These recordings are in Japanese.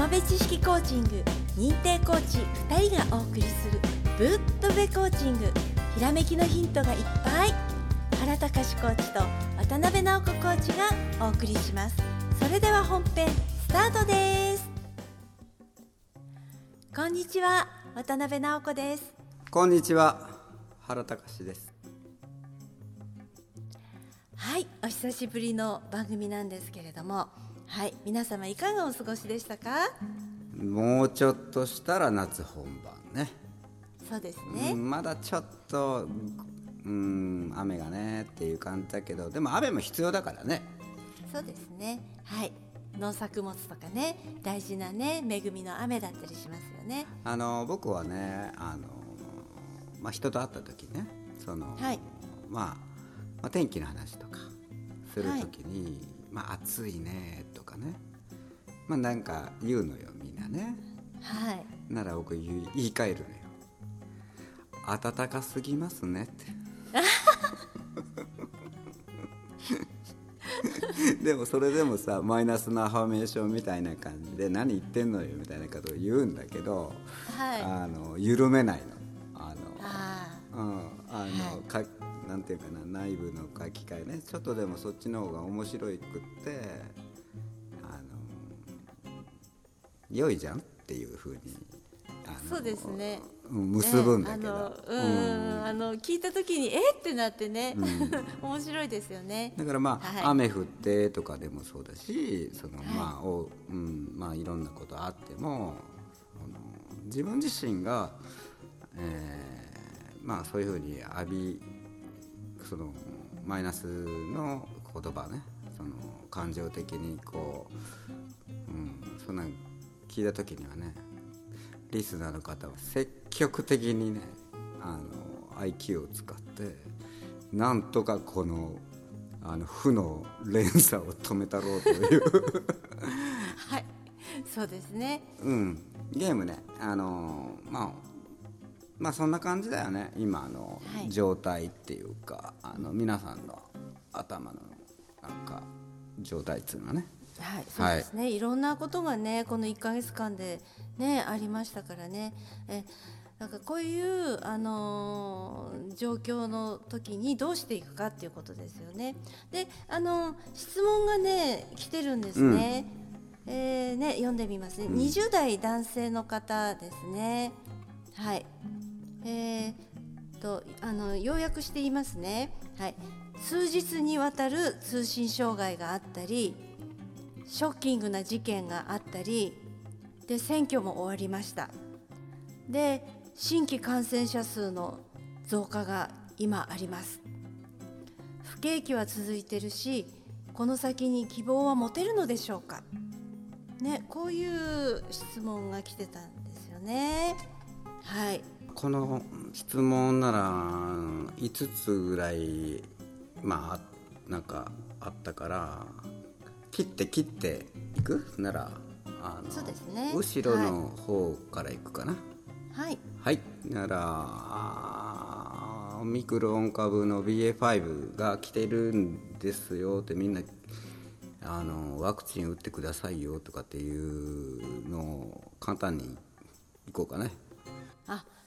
浜辺知識コーチング認定コーチ2人がお送りするぶっとべコーチング。ひらめきのヒントがいっぱい。原隆コーチと渡辺直子コーチがお送りします。それでは本編スタートです。こんにちは渡辺直子です。こんにちは原隆です。はいお久しぶりの番組なんですけれどもはい皆様いかがお過ごしでしたか？もうちょっとしたら夏本番ね。そうですね、うんまだちょっとうん雨がねっていう感じだけどでも雨も必要だからね。そうですね。はい農作物とかね大事なね恵みの雨だったりしますよね。あの僕はねあの、まあ、人と会った時ねその、はい。まあ、まあ天気の話とかする時に「まあ、暑いね」とかね。まあなんか言うのよみんなね。はい。なら僕言い言い換えるのよ。暖かすぎますねって。でもそれでもさマイナスなアファメーションみたいな感じで何言ってんのよみたいなことを言うんだけど、はい。あの緩めないの。あのあうん、あの、はい。かなんていうかな内部の書き換えね。ちょっとでもそっちの方が面白いくって良いじゃんっていうふうにそうですね。うん結ぶんだけど、うんあの聞いた時にえってなってね、面白いですよね。だからまあ、はい。雨降ってとかでもそうだしその、まあおうんまあいろんなことあっても自分自身が、えーまあそういうふうに浴びそのマイナスの言葉ねその感情的にこう、うん、そんなん聞いた時にはねリスナーの方は積極的にねあの IQ を使ってなんとかこのあの負の連鎖を止めたろうという、はいそうですね。うん、ゲームねあのまあまあそんな感じだよね。今のはい。状態っていうか、あの皆さんの頭のなんか状態っていうのはねはい、そうですね、い、ろんなことがねこの1か月間でねありましたからねえなんかこういう、あのー状況の時にどうしていくかっていうことですよね。で、あのー質問がね来てるんですね。えーね読んでみますね。20代男性の方ですね。はい。えーとあの要約して言いますね。はい。数日にわたる通信障害があったり、ショッキングな事件があったりで選挙も終わりました。で新規感染者数の増加が今あります。不景気は続いてるしこの先に希望は持てるのでしょうか。ねこういう質問が来てたんですよね。はい。この質問なら5つぐらいまあなんかあったから切って切っていく？ならあのそうですね。後ろの方からいくかな？はい。はい、ならオミクロン株の BA.5 が来てるんですよってみんなあのワクチン打ってくださいよとかっていうのを簡単にいこうかね。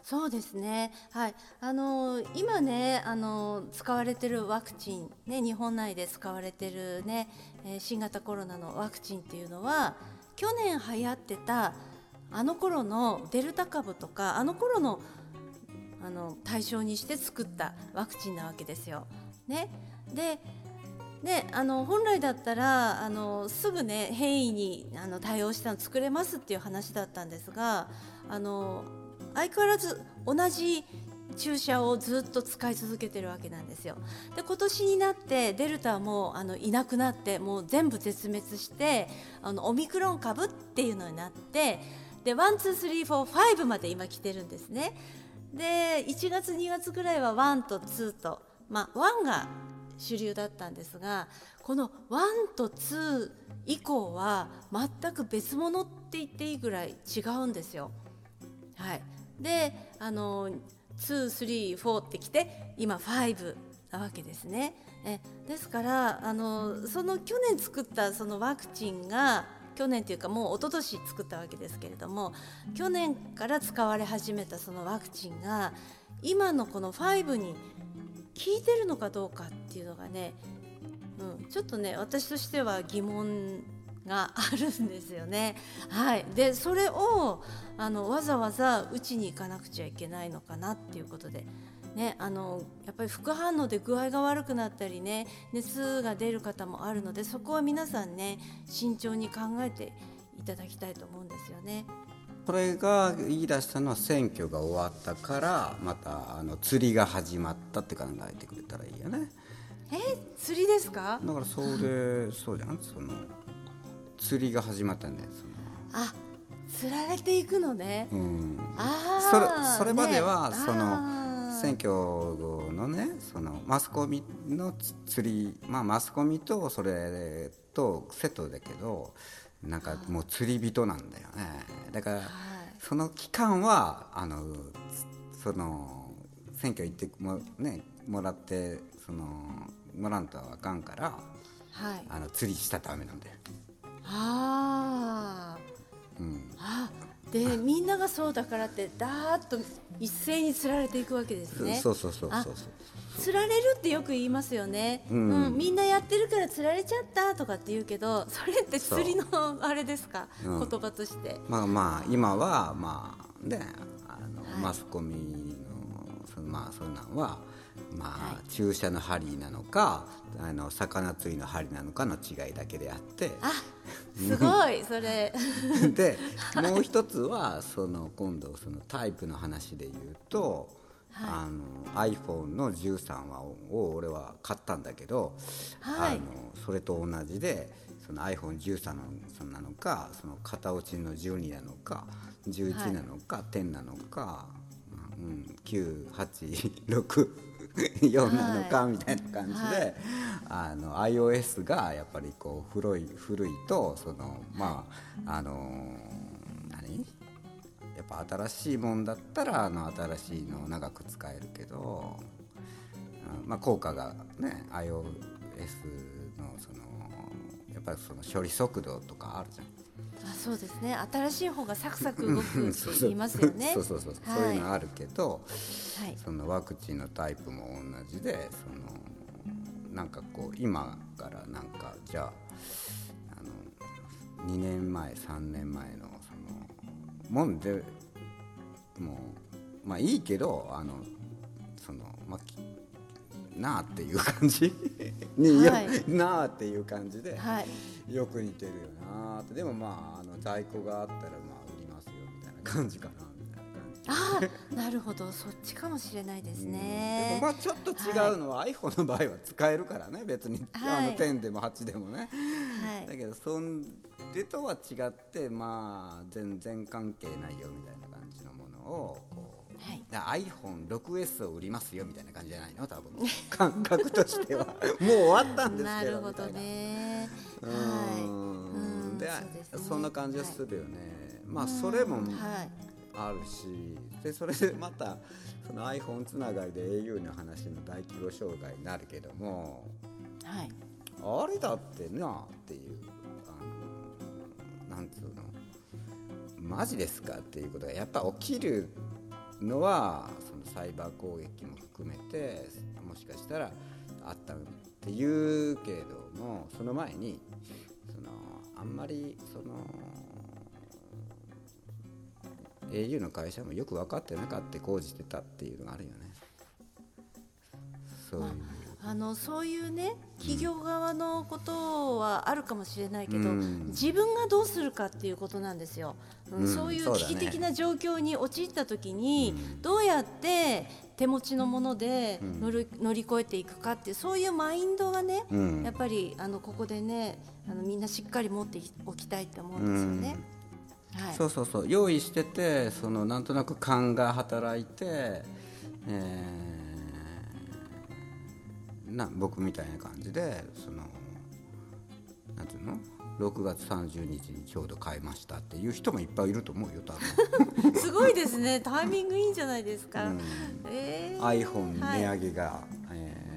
そうですね、はい、あの今ねあの使われてるワクチン、ね、日本内で使われてる、ねえー新型コロナのワクチンっていうのは去年流行ってたあの頃のデルタ株とかあの頃のあの対象にして作ったワクチンなわけですよ。ね、でであの本来だったらあのすぐね変異にあの対応したの作れますっていう話だったんですがあの相変わらず同じ注射をずっと使い続けてるわけなんですよ。で今年になってデルタもあのいなくなってもう全部絶滅してあのオミクロン株っていうのになってで one two three four five まで今来てるんですね。で1月2月ぐらいは1と2とまあ1が主流だったんですがこの1と2以降は全く別物って言っていいぐらい違うんですよ。はい、であの234ってきて今5なわけですね。えですからあのその去年作ったそのワクチンが去年というかもう一昨年作ったわけですけれども去年から使われ始めたそのワクチンが今のこの5に効いてるのかどうかっていうのがね、うん、ちょっとね私としては疑問があるんですよね。はい、でそれをあのわざわざ打ちに行かなくちゃいけないのかなっていうことで。ね、あのやっぱり副反応で具合が悪くなったりね熱が出る方もあるのでそこは皆さんね慎重に考えていただきたいと思うんですよね。これが言い出したのは選挙が終わったからまたあの釣りが始まったって考えてくれたらいいよね。え釣りですか？だからそれそうじゃんその釣りが始まったんだよあ釣られていくのね。うん、あそれーそれまでは、ねその選挙のねそのマスコミのつ釣りまあマスコミとそれとセットだけどなんかもう釣り人なんだよねだからはいその期間はあのつその選挙行っても,、ね、もらってそのもらんとあかんからはい。あの釣りしたらダメなんだよ。あー。うん。あ。でみんながそうだからってだーっと一斉に釣られていくわけですね。そうそうそうあそうそう。釣られるってよく言いますよね、ううんんみんなやってるから釣られちゃったとかって言うけどそれって釣りのあれですか、うん。言葉として。まあまあ今はまあねあの、はい。マスコミのそのまあそんなんはまあ、は注射の針なのかあの魚釣りの針なのかの違いだけであってあすごいそれ。でもう一つはその今度そのタイプの話で言うと、あの iPhone の13話を俺は買ったんだけど、はい。あのそれと同じでその iPhone13 のそのなのかその型落ちの12なのか11なのか、10なのか、うん、986なのかみたいな感じで、はい。あの iOS がやっぱりこう古い古いとそのまああの何？やっぱ新しいもんだったらあの新しいのを長く使えるけど、うんまあ、効果がね iOS のそのぱりその処理速度とかあるじゃん。あそうですね。新しい方がサクサク動くって言いますよね。そうそうそう、はい。そういうのあるけど、はい。そのワクチンのタイプも同じでそのなんかこう今からなんかじゃああの2年前3年前のそのもんでもうまあいいけどあのそのまあきなあっていう感じ？に、はい。なあっていう感じで、はい。よく似てるよなって。でもまああの在庫があったらまあ売りますよみたいな感じかなみたいな感じ。ああなるほど。そっちかもしれないですでねもまあちょっと違うのは、iPhone の場合は使えるからね別に、はい。あの10でも8でもね、はい。だけどそんでとは違ってまあ全然関係ないよみたいな感じのものをこう、はい。だ iPhone6S を売りますよみたいな感じじゃないの？多分。感覚としては。もう終わったんですなけどるほどね。うはい。でそんな感じがするよね、まあそれもはい。あるし。でそれでまたその iPhone つながりで au の話の大規模障害になるけどもはい。あれだってなっていうあのなんつうの。マジですかっていうことがやっぱ起きるのはそのサイバー攻撃も含めてもしかしたらあったっていうけれどもその前にそのあんまりその au の会社もよく分かってなかった講じてたっていうのがあるよね。そういう、あのそういうね企業側のことはあるかもしれないけど、うん。自分がどうするかっていうことなんですよ、そういう危機的な状況に陥った時に、どうやって手持ちのもので乗り,、乗り越えていくかってそういうマインドがね、うん。やっぱりあのここでねあのみんなしっかり持っておきたいって思うんですよね。はい、そうそうそう。用意しててそのなんとなく勘が働いて、えーな僕みたいな感じでそのなんていうの？6月30日にちょうど買いましたっていう人もいっぱいいると思うよ多分。すごいですね。タイミングいいんじゃないですか。うん。えー。iPhone 値上げが、えー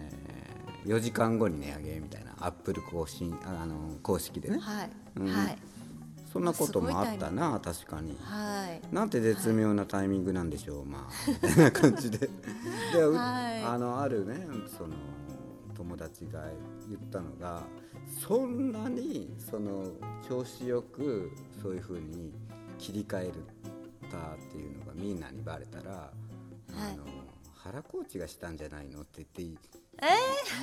4時間後に値上げみたいなアップル公式あの公式でね、はい、うん。はい、そんなこともあったな確かに。はい。なんて絶妙なタイミングなんでしょう、まあみたい。な 感じで。で、うはい。あのあるねその友達が言ったのがそんなにその調子よくそういうふうに切り替えるたっていうのがみんなにバレたら、あの原コーチがしたんじゃないのって言って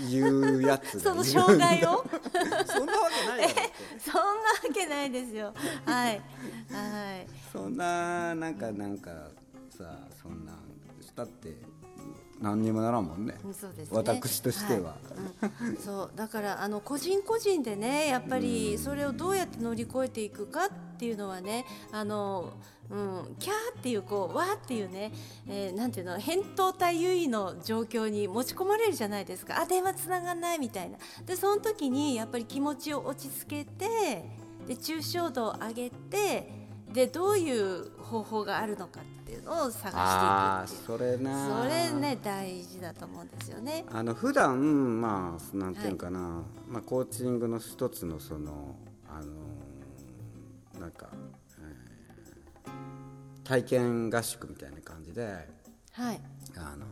言うやつ その障害を？そんなわけない そんなわけないですよ。はい。はい。そんななんかなんかさそんなんしたって何にもならんもんね。そうですね。私としては、い。うん。そうだからあの個人個人でねやっぱりそれをどうやって乗り越えていくかっていうのはねあの、うん、キャーっていうこうわーっていうね、えーなんていうの扁桃体優位の状況に持ち込まれるじゃないですか。あ電話つながんないみたいな。でその時にやっぱり気持ちを落ち着けてで抽象度を上げてでどういう方法があるのかっていうのを探ああしていくっていう。それなそれね大事だと思うんですよね。あの普段まあなんていうのかな、まあ、コーチングの一つのそのあのなんか、えー体験合宿みたいな感じではい。あの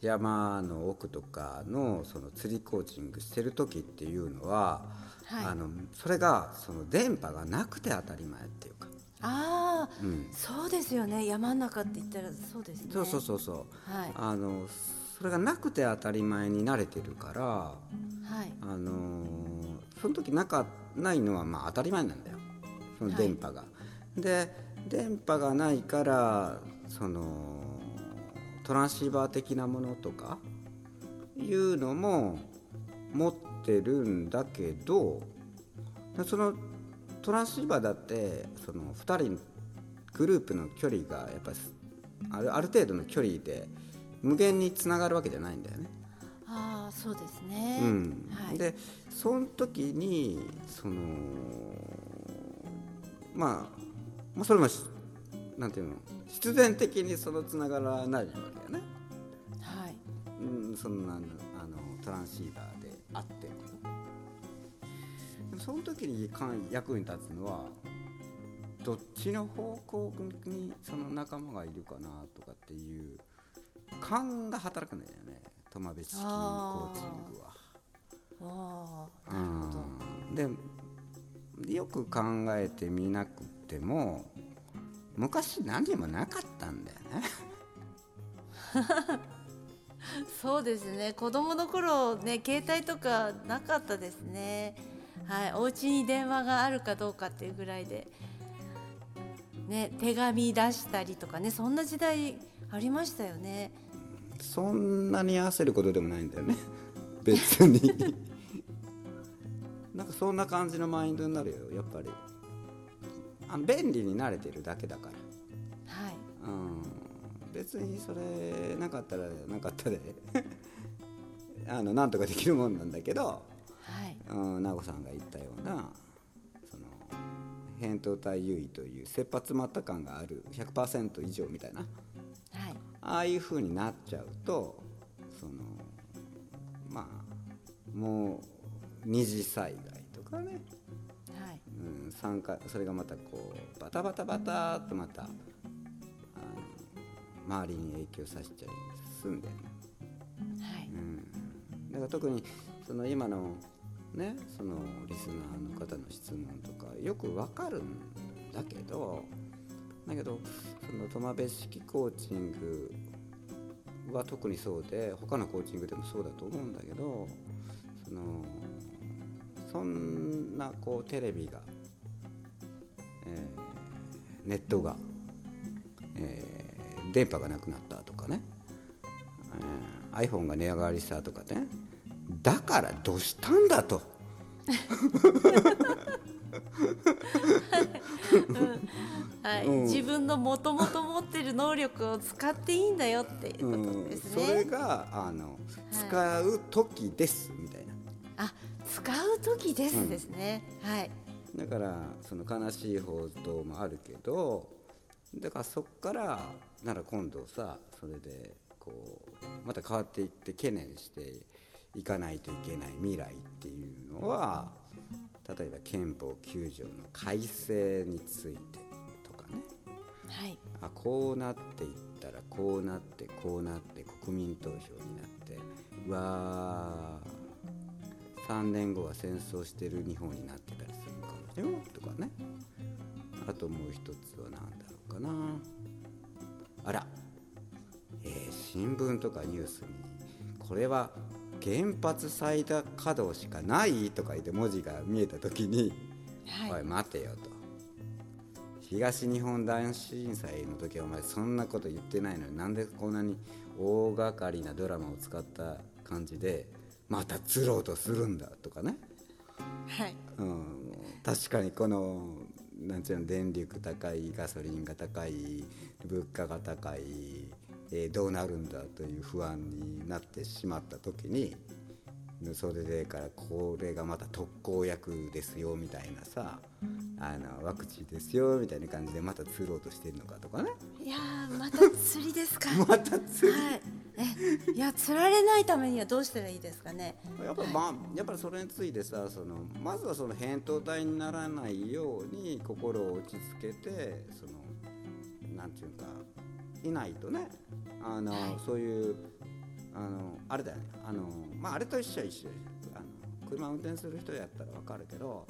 山の奥とかのその釣りコーチングしてる時っていうのは、はい。あのそれがその電波がなくて当たり前っていうか、ああ、うん、そうですよね。山の中って言ったらそうですね。そうそうそうそう。はい。あのそれがなくて当たり前に慣れてるからはい。あのその時なかないのはまあ当たり前なんだよ。その電波が。で電波がないからそのトランシーバー的なものとかいうのも持ってるんだけどそのトランシーバーだってその2人グループの距離がやっぱりあるある程度の距離で無限につながるわけじゃないんだよね。ああそうですね、うん。はい、でその時にそのまあまあそれもしなんていうの必然的にそのつながらないわけよね、はい。うん、そんなのあのトランシーバーであってもその時に役に立つのはどっちの方向にその仲間がいるかなとかっていう勘が働くんだよね。トマベ式コーチングは。ああなるほど、うん。でよく考えてみなくても昔何もなかったんだよね。そうですね。子供の頃ね携帯とかなかったですねはいお家に電話があるかどうかっていうぐらいでね手紙出したりとかねそんな時代ありましたよね。そんなに焦ることでもないんだよね。別に。なんかそんな感じのマインドになるよやっぱり。あの便利に慣れてるだけだから。はい。うん。別にそれなかったらなかったで。あのなんとかできるもんなんだけどはいうん、名護さんが言ったようなその扁桃体優位という切羽詰まった感がある100%以上みたいな。はい。ああいう風になっちゃうとそのまあもう二次災害とかね、はい。うん、参加それがまたこうバタバタバタっとまたあの周りに影響させちゃいすんだよね。はい。だから特にその今のねそのリスナーの方の質問とかよくわかるんだけどだけどそのトマベ式コーチングは特にそうで他のコーチングでもそうだと思うんだけどそのそんなこうテレビが、えーネットが、えー電波がなくなったとかね。えー iPhone が値上がりしたとかね。だからどうしたんだとはい、うん自分のもともと持ってる能力を使っていいんだよっていうことですそれね。があの使う時ですみたいなあ、使う時ですですね。はい。だからその悲しい報道もあるけどだからそっからなら今度さそれでこうまた変わっていって懸念していかないといけない未来っていうのは例えば憲法9条の改正についてとかね。はい。あこうなっていったらこうなってこうなって国民投票になってうわー3年後は戦争してる日本になってたりするかもしれないとかね。あともう一つは何だろうかな。あら、えー新聞とかニュースにこれは原発再稼働しかないとか言って文字が見えた時にはい。おい待てよと。東日本大震災の時はお前そんなこと言ってないのになんでこんなに大掛かりなドラマを使った感じでまた釣ろうとするんだとかね、はい。うん、確かにこのなんていうの電力高いガソリンが高い物価が高い、えーどうなるんだという不安になってしまった時にそれでからこれがまた特効薬ですよみたいなさあのワクチンですよみたいな感じでまた釣ろうとしてるのかとかね。いやーまた釣りですか また釣り？はい。えいや釣られないためにはどうしたらいいですかね。やっぱまあやっぱりそれについてさそのまずはその扁桃体にならないように心を落ち着けてそのなんていうかいないとねあの、はい。そういうあのあれだよね。あのまああれと一緒は一緒。あの車運転する人やったらわかるけど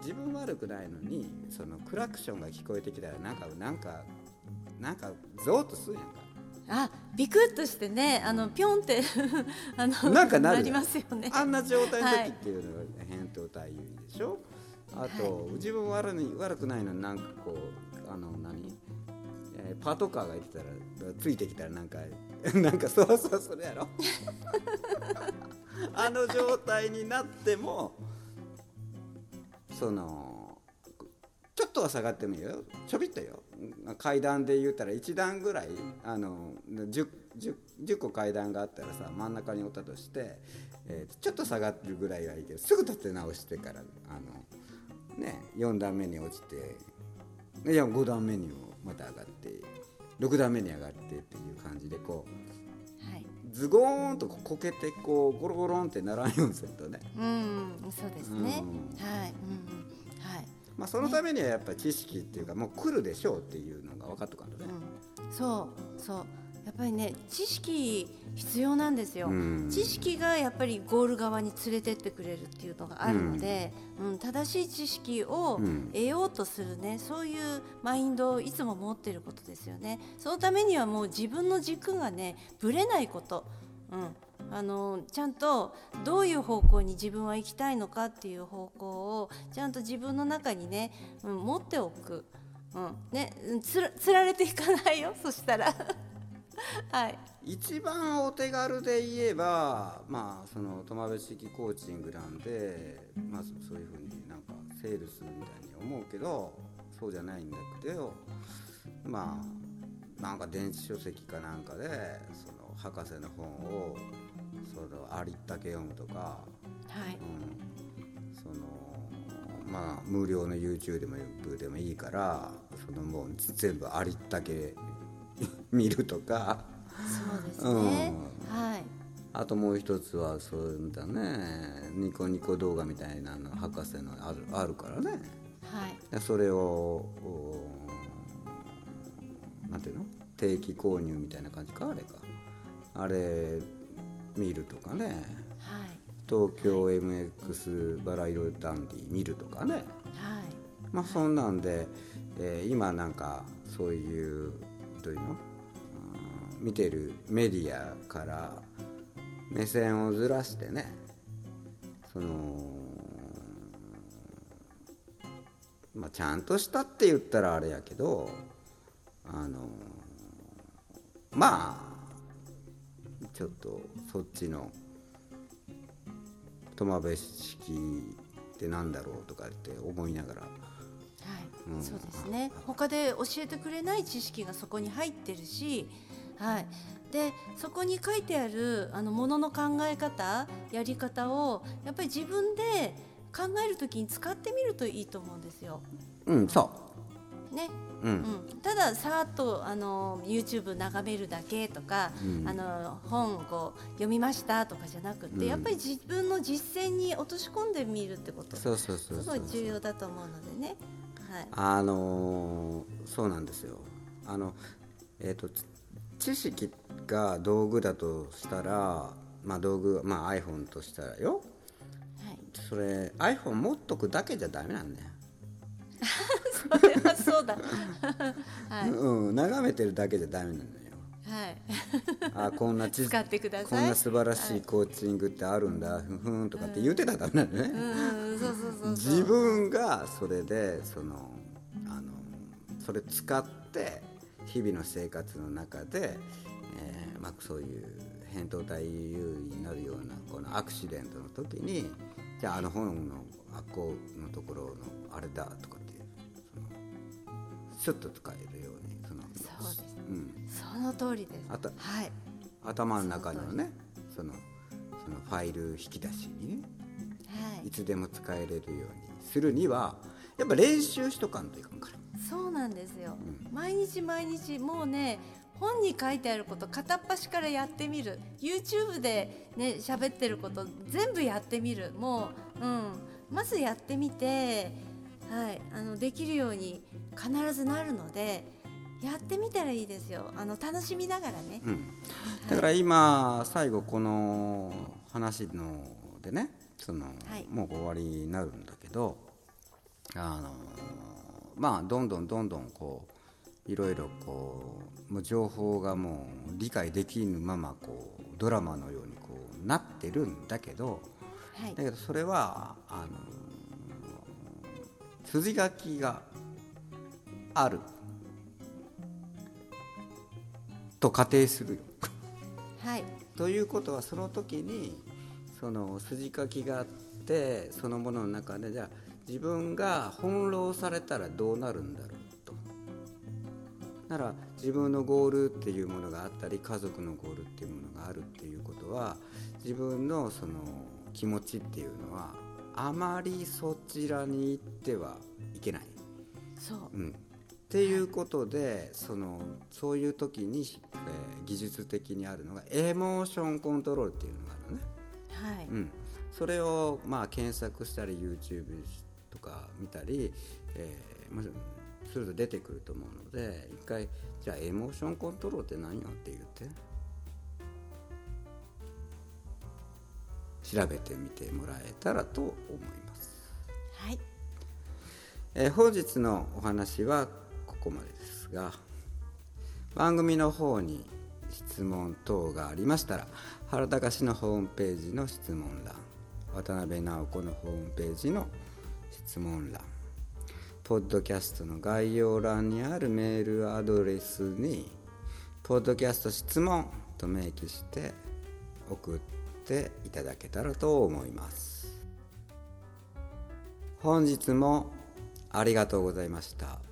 自分悪くないのにそのクラクションが聞こえてきたらなんかなんかなんかゾーッとするやんか。あビクッとしてねあのピョンって あのなんかなるりますよね。あんな状態の時っていうのが扁桃体優位でしょ、あと、自分悪い悪くないのになんかこうあの何、ーパトカーがいてたらついてきたらなんか なんかそうそうそれやろ。あの状態になってもそのちょっとは下がってもいいよ。ちょびっとよ。階段で言ったら1段ぐらいあの 10, 10, 10個階段があったらさ真ん中におったとして、えーちょっと下がってるぐらいはいいけどすぐ立て直してからあの、ね、4段目に落ちていや5段目にもまた上がって6段目に上がってっていう感じでこうはい。ズゴーンとこけてこうゴロゴロンってならんようにするとね、うんそうですね。うん。はい。はい。まあ、そのためにはやっぱり知識っていうかもう来るでしょうっていうのが分かっとかんとね。うん、そうそうやっぱりね知識必要なんですよ、うん。知識がやっぱりゴール側に連れてってくれるっていうのがあるので、うん。正しい知識をうん。得ようとするねそういうマインドをいつも持ってることですよね。そのためにはもう自分の軸がねぶれないこと、うん、あのちゃんとどういう方向に自分は行きたいのかっていう方向をちゃんと自分の中にね、うん、持っておく。うん、ね、うんつら、つられていかないよ、そしたら。はい。一番お手軽で言えばまあその友部式コーチングなんでまあそそういうふうになんかセールスみたいに思うけどそうじゃないんだけどまあなんか電子書籍かなんかでその博士の本をそのありったけ読むとか、はい。うん、そのまあ無料の YouTube でもでもいいからそのもう全部ありったけ 見るとか。そうですね。はい。あともう一つはそうだねニコニコ動画みたいなの博士のあるあるからねはい。でそれをおなんていうの？定期購入みたいな感じか？あれかあれ見るとかねはい。東京 MX バラ色ダンディ見るとかねはい。まあそんなんで、えー今なんかそういうどういうの？うん見てるメディアから目線をずらしてねそのまあちゃんとしたって言ったらあれやけどあのまあちょっとそっちの苫部式ってなんだろうとかって思いながらはい、うん。そうですね。他で教えてくれない知識がそこに入ってるし、はい、でそこに書いてあるあのものの考え方やり方をやっぱり自分で考えるときに使ってみるといいと思うんですよ。うんそね、ううん。ん、たださーっとあの YouTube 眺めるだけとか、うん。あの本をこう読みましたとかじゃなくて、うん。やっぱり自分の実践に落とし込んでみるってことすそうそうそうそう。ごい重要だと思うのでね。はい。あのーそうなんですよ。あのえっ、とつ知識が道具だとしたらまあ道具まあ iPhone としたらよ。はい、それ iPhone 持っとくだけじゃダメなんだよ、それはそうだ。はい、うん眺めてるだけじゃダメなんだよはい、あこんな知使ってください。こんな素晴らしいコーチングってあるんだ、ふんふんとかって言ってたらダメなんだよね、うん、そうそうそうそう。自分がそれでそのあのそれ使って日々の生活の中で、えーまあ、そういう扁桃体優位になるようなこのアクシデントの時にじゃああの本のあこうのところのあれだとかっていうそのスッと使えるようにその通りです。はい、頭の中のねそのそのファイル引き出しにねはい。い、つでも使えれるようにするにはやっぱ練習しとかんといかんから。そうなんですよ、う毎日毎日もうね本に書いてあること片っ端からやってみる。YouTube でね喋ってること全部やってみる。もう、うん、まずやってみて、はい、あのできるように必ずなるのでやってみたらいいですよ。あの楽しみながらね。うん、だから今最後この話のでねその、はい。もう終わりになるんだけどあのまあどんどんどんどんこういろいろこうもう情報がもう理解できぬままこうドラマのようにこうなってるんだけどはい。だけどそれはあの筋書きがあると仮定するよ。はいということはその時にその筋書きがあってそのものの中でじゃあ自分が翻弄されたらどうなるんだろうと。なら自分のゴールっていうものがあったり家族のゴールっていうものがあるっていうことは自分のその気持ちっていうのはあまりそちらに行ってはいけない。そううん、っていうことでそのそういう時に、えー技術的にあるのがエモーションコントロールっていうのがあるのね、はい、うん、それをまあ検索したり YouTube とか見たり、えーまあすると出てくると思うので一回じゃあエモーションコントロールって何よって言って。調べてみてもらえたらと思います。はい。えー本日のお話はここまでですが番組の方に質問等がありましたら原高氏のホームページの質問欄渡辺直子のホームページの質問欄ポッドキャストの概要欄にあるメールアドレスに「ポッドキャスト質問」と明記して送っていただけたらと思います。本日もありがとうございました。